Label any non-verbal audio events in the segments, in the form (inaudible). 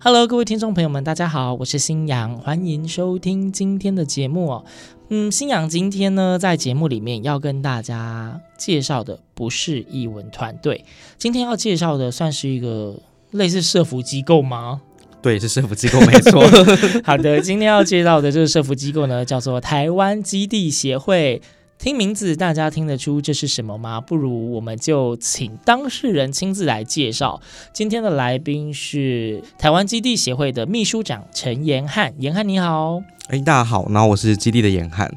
Hello，各位听众朋友们，大家好，我是新阳，欢迎收听今天的节目哦。嗯，新阳今天呢，在节目里面要跟大家介绍的不是译文团队，今天要介绍的算是一个类似社服机构吗？对，是社服机构，没错。(laughs) 好的，今天要介绍的这个社服机构呢，叫做台湾基地协会。听名字，大家听得出这是什么吗？不如我们就请当事人亲自来介绍。今天的来宾是台湾基地协会的秘书长陈延汉，延汉你好。哎，大家好，然后我是基地的延汉。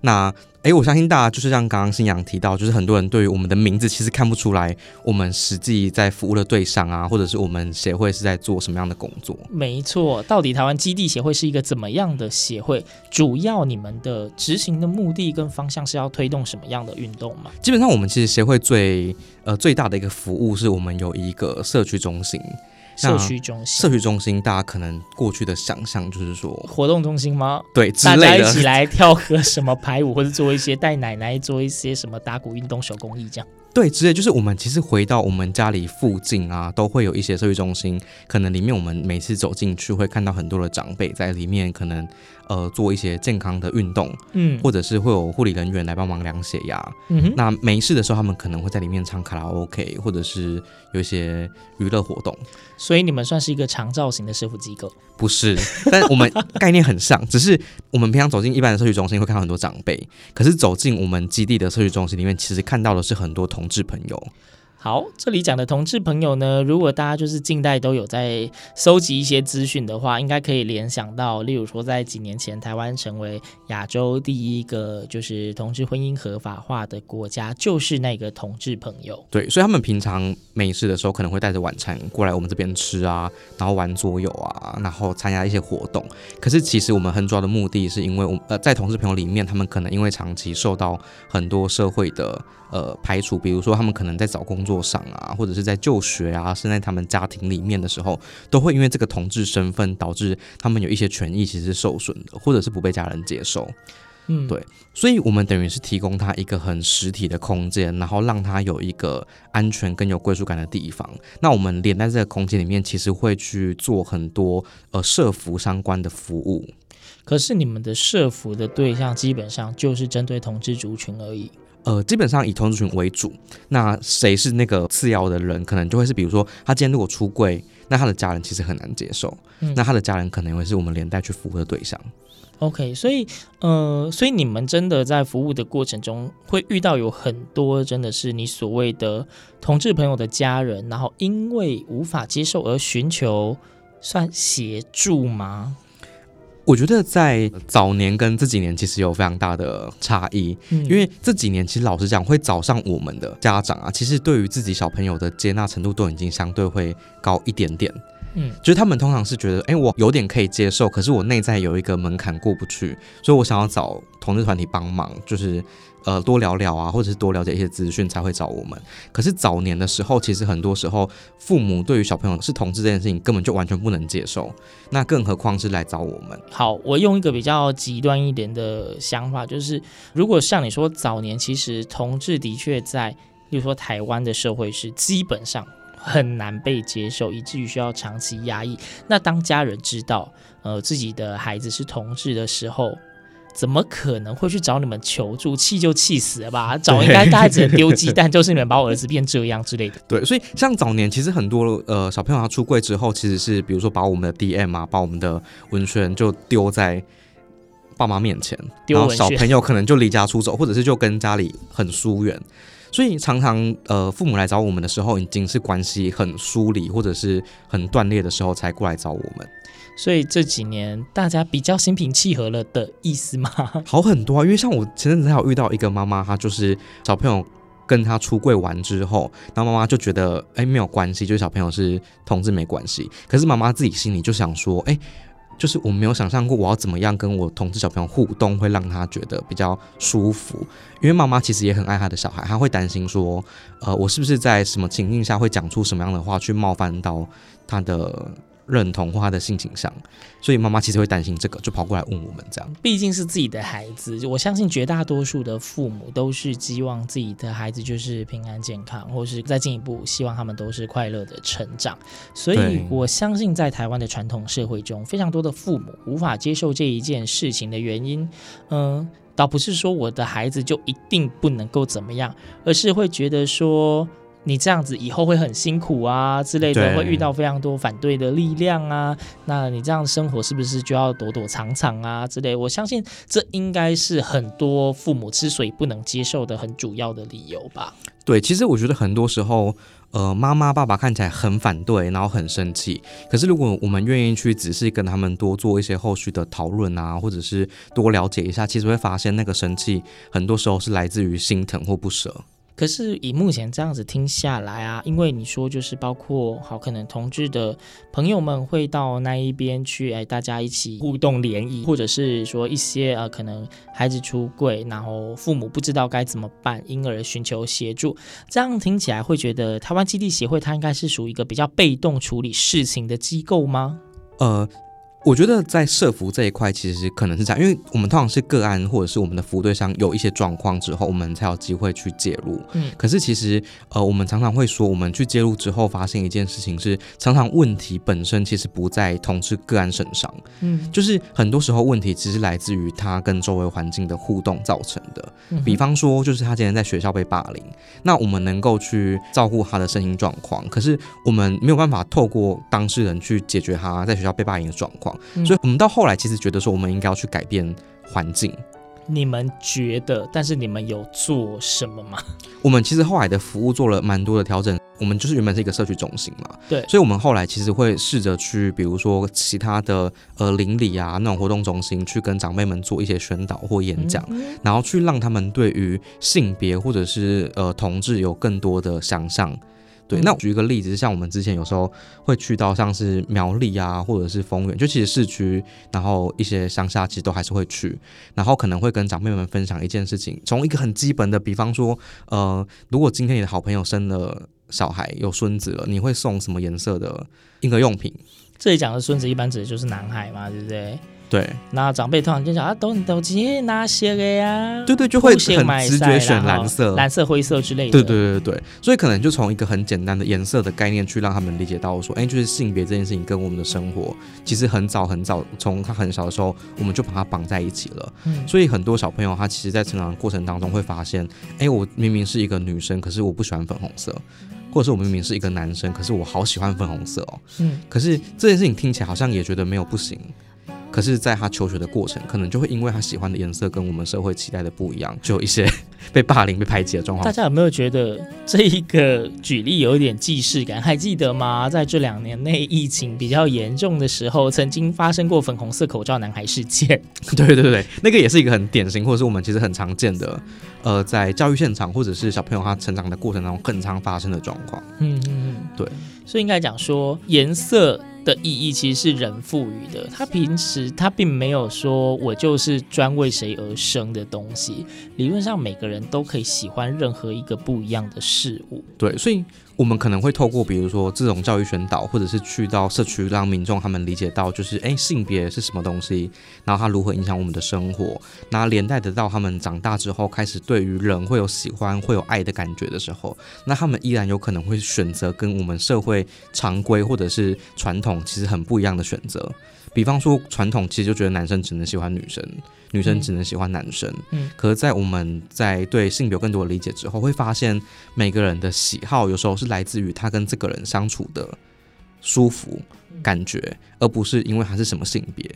那诶，我相信大家就是像刚刚新阳提到，就是很多人对于我们的名字其实看不出来，我们实际在服务的对象啊，或者是我们协会是在做什么样的工作。没错，到底台湾基地协会是一个怎么样的协会？主要你们的执行的目的跟方向是要推动什么样的运动吗？基本上，我们其实协会最呃最大的一个服务是我们有一个社区中心。社区中心，社区中心，大家可能过去的想象就是说活动中心吗？对，大家一起来跳个什么排舞，或者做一些带奶奶做一些什么打鼓运动、手工艺这样。对，之类就是我们其实回到我们家里附近啊，都会有一些社区中心，可能里面我们每次走进去会看到很多的长辈在里面，可能呃做一些健康的运动，嗯，或者是会有护理人员来帮忙量血压，嗯哼，那没事的时候他们可能会在里面唱卡拉 OK，或者是有一些娱乐活动。所以你们算是一个长照型的社福机构？不是，但我们概念很像，(laughs) 只是我们平常走进一般的社区中心会看到很多长辈，可是走进我们基地的社区中心里面，其实看到的是很多同志朋友。好，这里讲的同志朋友呢，如果大家就是近代都有在搜集一些资讯的话，应该可以联想到，例如说在几年前，台湾成为亚洲第一个就是同志婚姻合法化的国家，就是那个同志朋友。对，所以他们平常没事的时候，可能会带着晚餐过来我们这边吃啊，然后玩桌游啊，然后参加一些活动。可是其实我们很主要的目的是因为，我呃，在同志朋友里面，他们可能因为长期受到很多社会的。呃，排除，比如说他们可能在找工作上啊，或者是在就学啊，甚至在他们家庭里面的时候，都会因为这个同志身份导致他们有一些权益其实是受损的，或者是不被家人接受。嗯，对，所以我们等于是提供他一个很实体的空间，然后让他有一个安全更有归属感的地方。那我们连在这个空间里面，其实会去做很多呃社服相关的服务。可是你们的社服的对象基本上就是针对同志族群而已。呃，基本上以同志群为主。那谁是那个次要的人，可能就会是，比如说他今天如果出柜，那他的家人其实很难接受。嗯，那他的家人可能会是我们连带去服务的对象。OK，所以呃，所以你们真的在服务的过程中，会遇到有很多真的是你所谓的同志朋友的家人，然后因为无法接受而寻求算协助吗？我觉得在早年跟这几年其实有非常大的差异，嗯，因为这几年其实老实讲，会找上我们的家长啊，其实对于自己小朋友的接纳程度都已经相对会高一点点。嗯，就是他们通常是觉得，哎，我有点可以接受，可是我内在有一个门槛过不去，所以我想要找同志团体帮忙，就是呃多聊聊啊，或者是多了解一些资讯才会找我们。可是早年的时候，其实很多时候父母对于小朋友是同志这件事情根本就完全不能接受，那更何况是来找我们。好，我用一个比较极端一点的想法，就是如果像你说早年，其实同志的确在，比如说台湾的社会是基本上。很难被接受，以至于需要长期压抑。那当家人知道，呃，自己的孩子是同志的时候，怎么可能会去找你们求助？气就气死了吧！(laughs) 找应该大家只能丢鸡蛋，就是你们把我儿子变这样之类的。(laughs) 对，所以像早年其实很多呃小朋友他出柜之后，其实是比如说把我们的 DM 啊，把我们的文宣就丢在爸妈面前，然后小朋友可能就离家出走，或者是就跟家里很疏远。所以常常呃，父母来找我们的时候，已经是关系很疏离或者是很断裂的时候才过来找我们。所以这几年大家比较心平气和了的意思吗？好很多啊，因为像我前阵子还有遇到一个妈妈，她就是小朋友跟她出柜完之后，然后妈妈就觉得哎没有关系，就是小朋友是同志没关系。可是妈妈自己心里就想说，哎。就是我没有想象过我要怎么样跟我同事小朋友互动，会让他觉得比较舒服。因为妈妈其实也很爱他的小孩，他会担心说，呃，我是不是在什么情境下会讲出什么样的话去冒犯到他的。认同或他的性倾向，所以妈妈其实会担心这个，就跑过来问我们这样。毕竟是自己的孩子，我相信绝大多数的父母都是希望自己的孩子就是平安健康，或是再进一步希望他们都是快乐的成长。所以我相信在台湾的传统社会中，非常多的父母无法接受这一件事情的原因，嗯，倒不是说我的孩子就一定不能够怎么样，而是会觉得说。你这样子以后会很辛苦啊之类的，会遇到非常多反对的力量啊。那你这样生活是不是就要躲躲藏藏啊之类？我相信这应该是很多父母之所以不能接受的很主要的理由吧。对，其实我觉得很多时候，呃，妈妈爸爸看起来很反对，然后很生气。可是如果我们愿意去仔细跟他们多做一些后续的讨论啊，或者是多了解一下，其实会发现那个生气很多时候是来自于心疼或不舍。可是以目前这样子听下来啊，因为你说就是包括好可能同志的朋友们会到那一边去，哎，大家一起互动联谊，或者是说一些呃可能孩子出柜，然后父母不知道该怎么办，因而寻求协助。这样听起来会觉得台湾基地协会它应该是属于一个比较被动处理事情的机构吗？呃。我觉得在社服这一块，其实可能是这样，因为我们通常是个案，或者是我们的服务对象有一些状况之后，我们才有机会去介入。嗯，可是其实，呃，我们常常会说，我们去介入之后，发现一件事情是，常常问题本身其实不在同事个案身上。嗯，就是很多时候问题其实来自于他跟周围环境的互动造成的。比方说，就是他今天在学校被霸凌，那我们能够去照顾他的身心状况，可是我们没有办法透过当事人去解决他在学校被霸凌的状况。所以，我们到后来其实觉得说，我们应该要去改变环境。你们觉得？但是你们有做什么吗？我们其实后来的服务做了蛮多的调整。我们就是原本是一个社区中心嘛，对。所以，我们后来其实会试着去，比如说其他的呃邻里啊那种活动中心，去跟长辈们做一些宣导或演讲，嗯嗯，然后去让他们对于性别或者是呃同志有更多的想象。对，那我举一个例子，像我们之前有时候会去到像是苗栗啊，或者是丰原，就其实市区，然后一些乡下其实都还是会去，然后可能会跟长辈们分享一件事情，从一个很基本的，比方说，呃，如果今天你的好朋友生了小孩，有孙子了，你会送什么颜色的婴儿用品？这里讲的孙子一般指的就是男孩嘛，对不对？对，那长辈突然间想啊，都都直接拿些个呀，对对，就会很直觉选蓝色、蓝色、灰色之类的。对对对对，所以可能就从一个很简单的颜色的概念去让他们理解到说，哎，就是性别这件事情跟我们的生活其实很早很早，从他很小的时候我们就把他绑在一起了。嗯，所以很多小朋友他其实，在成长的过程当中会发现，哎，我明明是一个女生，可是我不喜欢粉红色，或者是我明明是一个男生，可是我好喜欢粉红色哦。嗯，可是这件事情听起来好像也觉得没有不行。可是，在他求学的过程，可能就会因为他喜欢的颜色跟我们社会期待的不一样，就有一些 (laughs) 被霸凌、被排挤的状况。大家有没有觉得这一个举例有一点既视感？还记得吗？在这两年内疫情比较严重的时候，曾经发生过粉红色口罩男孩事件。(laughs) 对对对，那个也是一个很典型，或者是我们其实很常见的，呃，在教育现场或者是小朋友他成长的过程当中很常发生的状况。嗯嗯嗯，对。所以应该讲说颜色。的意义其实是人赋予的，他平时他并没有说我就是专为谁而生的东西，理论上每个人都可以喜欢任何一个不一样的事物。对，所以。我们可能会透过，比如说这种教育宣导，或者是去到社区，让民众他们理解到，就是哎，性别是什么东西，然后它如何影响我们的生活，那连带得到他们长大之后，开始对于人会有喜欢、会有爱的感觉的时候，那他们依然有可能会选择跟我们社会常规或者是传统很不一样的选择。比方说，传统其实就觉得男生只能喜欢女生，女生只能喜欢男生。嗯，可是，在我们在对性别有更多的理解之后，会发现每个人的喜好有时候是来自于他跟这个人相处的舒服感觉，而不是因为他是什么性别。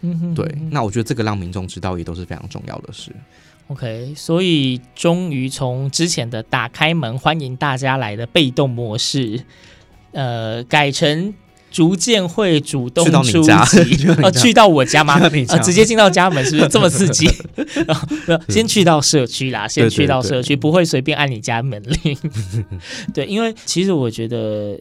嗯哼，对。那我觉得这个让民众知道也都是非常重要的事。OK，所以终于从之前的打开门欢迎大家来的被动模式，呃，改成。逐渐会主动出击，(laughs) 呃，去到我家吗？(laughs) 啊，直接进到家门是不是这么刺激？(laughs) 先去到社区啦，先去到社区，不会随便按你家门铃。对，因为其实我觉得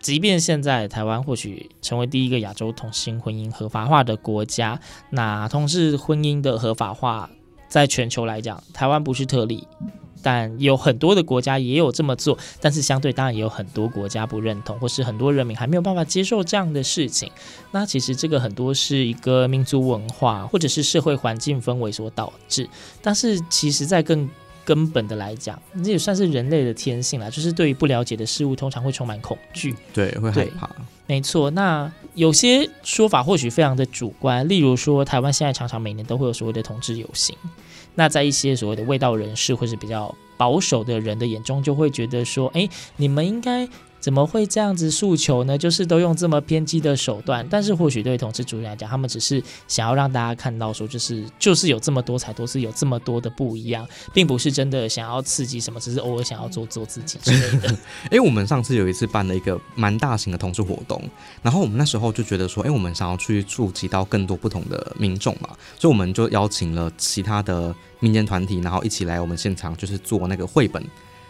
即便现在台湾或许成为第一个亚洲同性婚姻合法化的国家，那同志婚姻的合法化在全球来讲，台湾不是特例。但有很多的国家也有这么做，但是相对当然也有很多国家不认同，或是很多人民还没有办法接受这样的事情。那其实这个很多是一个民族文化或者是社会环境氛围所导致。但是其实，在更根本的来讲，这也算是人类的天性啦，就是对于不了解的事物，通常会充满恐惧，对，会害怕。没错，那有些说法或许非常的主观，例如说台湾现在常常每年都会有所谓的同志游行。那在一些所谓的味道人士或是比较保守的人的眼中，就会觉得说，哎，你们应该。怎么会这样子诉求呢？就是都用这么偏激的手段，但是或许对同志主义来讲，他们只是想要让大家看到说，就是就是有这么多彩多姿，有这么多的不一样，并不是真的想要刺激什么，只是偶尔想要做做自己之类的。(laughs) 哎，我们上次有一次办了一个蛮大型的同志活动，然后我们那时候就觉得说，哎，我们想要去触及到更多不同的民众嘛，所以我们就邀请了其他的民间团体，然后一起来我们现场，就是做那个绘本。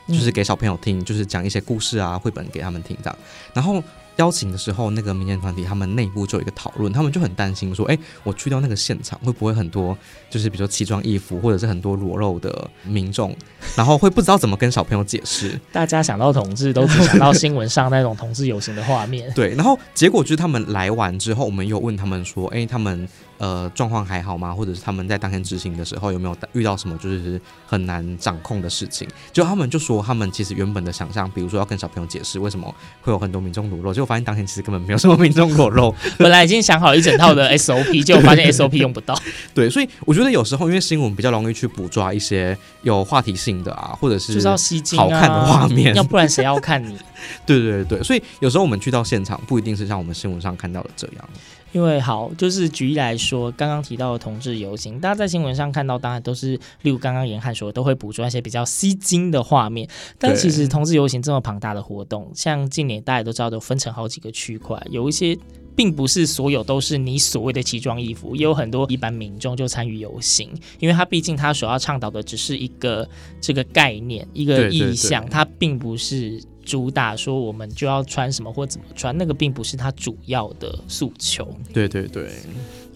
就是给小朋友听，就是讲一些故事啊，绘本给他们听这样，然后。邀请的时候，那个民间团体他们内部就有一个讨论，他们就很担心说，哎，我去到那个现场会不会很多，就是比如说奇装异服或者是很多裸露的民众，然后会不知道怎么跟小朋友解释。(laughs) 大家想到同志都只想到新闻上那种同志游行的画面。对，然后结果就是他们来完之后，我们又问他们说，哎，他们呃状况还好吗？或者是他们在当天执行的时候有没有遇到什么就是很难掌控的事情？就他们就说，他们其实原本的想象，比如说要跟小朋友解释为什么会有很多民众裸露，结果。发现当天其实根本没有什么民众裸露，(laughs) 本来已经想好一整套的 (laughs) SOP，结果发现 SOP 用不到。对，所以我觉得有时候因为新闻比较容易去捕捉一些有话题性的啊，或者是就是要吸睛、好看的画面，要不然谁要看你？(laughs) 对对对，所以有时候我们去到现场，不一定是像我们新闻上看到的这样。因为好，就是举例来说，刚刚提到的同志游行，大家在新闻上看到，当然都是例如刚刚严汉说，都会捕捉一些比较吸睛的画面。但其实同志游行这么庞大的活动，像近年大家都知道，都分成好几个区块，有一些并不是所有都是你所谓的奇装异服，也有很多一般民众就参与游行，因为他毕竟他所要倡导的只是一个这个概念，一个意向，它并不是。主打说我们就要穿什么或怎么穿，那个并不是他主要的诉求。对对对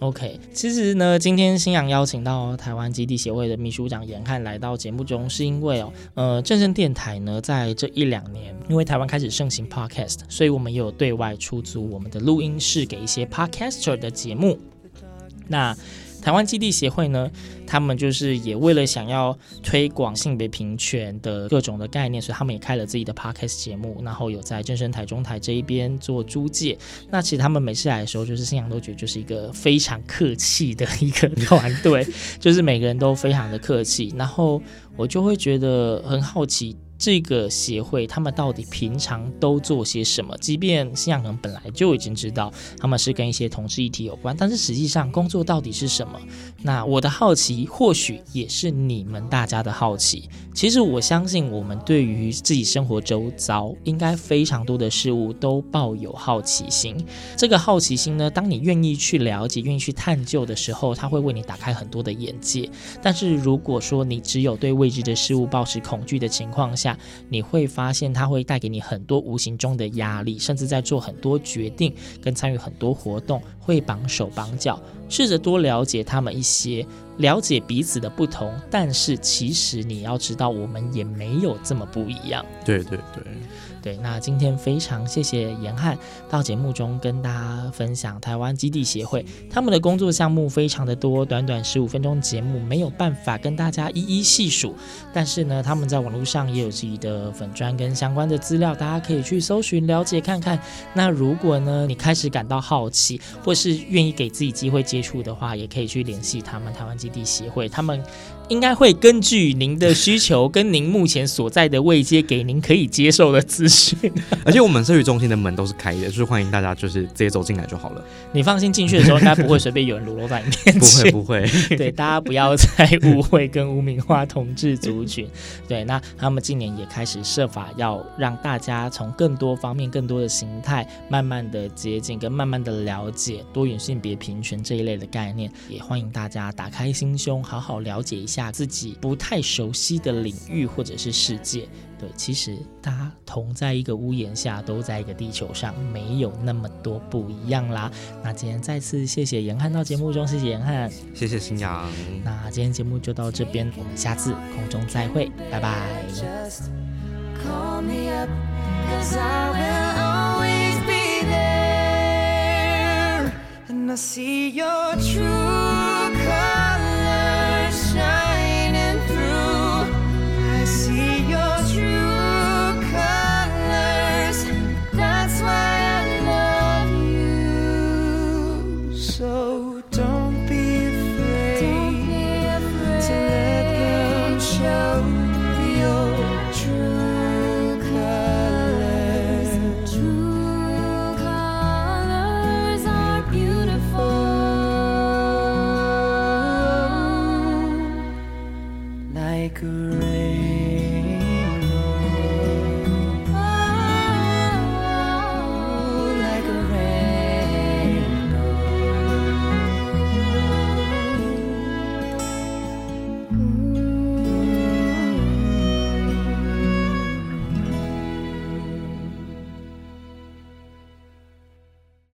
，OK。其实呢，今天新阳邀请到台湾基地协会的秘书长严汉来到节目中，是因为哦，呃，正正电台呢在这一两年，因为台湾开始盛行 Podcast，所以我们也有对外出租我们的录音室给一些 Podcaster 的节目。那台湾基地协会呢，他们就是也为了想要推广性别平权的各种的概念，所以他们也开了自己的 podcast 节目，然后有在正声台中台这一边做租借。那其实他们每次来的时候，就是信仰都觉得就是一个非常客气的一个团队，(laughs) 就是每个人都非常的客气，然后我就会觉得很好奇。这个协会他们到底平常都做些什么？即便信仰可能本来就已经知道他们是跟一些同志议题有关，但是实际上工作到底是什么？那我的好奇或许也是你们大家的好奇。其实我相信我们对于自己生活周遭应该非常多的事物都抱有好奇心。这个好奇心呢，当你愿意去了解、愿意去探究的时候，它会为你打开很多的眼界。但是如果说你只有对未知的事物抱持恐惧的情况下，你会发现它会带给你很多无形中的压力，甚至在做很多决定跟参与很多活动会绑手绑脚。试着多了解他们一些，了解彼此的不同，但是其实你要知道，我们也没有这么不一样。对对对。对，那今天非常谢谢严汉到节目中跟大家分享台湾基地协会他们的工作项目非常的多，短短十五分钟节目没有办法跟大家一一细数，但是呢，他们在网络上也有自己的粉专跟相关的资料，大家可以去搜寻了解看看。那如果呢，你开始感到好奇，或是愿意给自己机会接触的话，也可以去联系他们台湾基地协会，他们。应该会根据您的需求跟您目前所在的位阶，给您可以接受的资讯。(laughs) 而且我们社区中心的门都是开的，就是欢迎大家就是直接走进来就好了。你放心，进去的时候应该不会随便有人裸露在你面前。(laughs) 不会不会。对，大家不要再误会跟污名化同志族群。(laughs) 对，那他们今年也开始设法要让大家从更多方面、更多的形态，慢慢的接近跟慢慢的了解多元性别平权这一类的概念，也欢迎大家打开心胸，好好了解一下自己不太熟悉的领域或者是世界。对，其实大家同在一个屋檐下，都在一个地球上，没有那么多不一样啦。那今天再次谢谢严汉到节目中，谢谢严汉，谢谢新阳。那今天节目就到这边，我们下次空中再会，拜拜。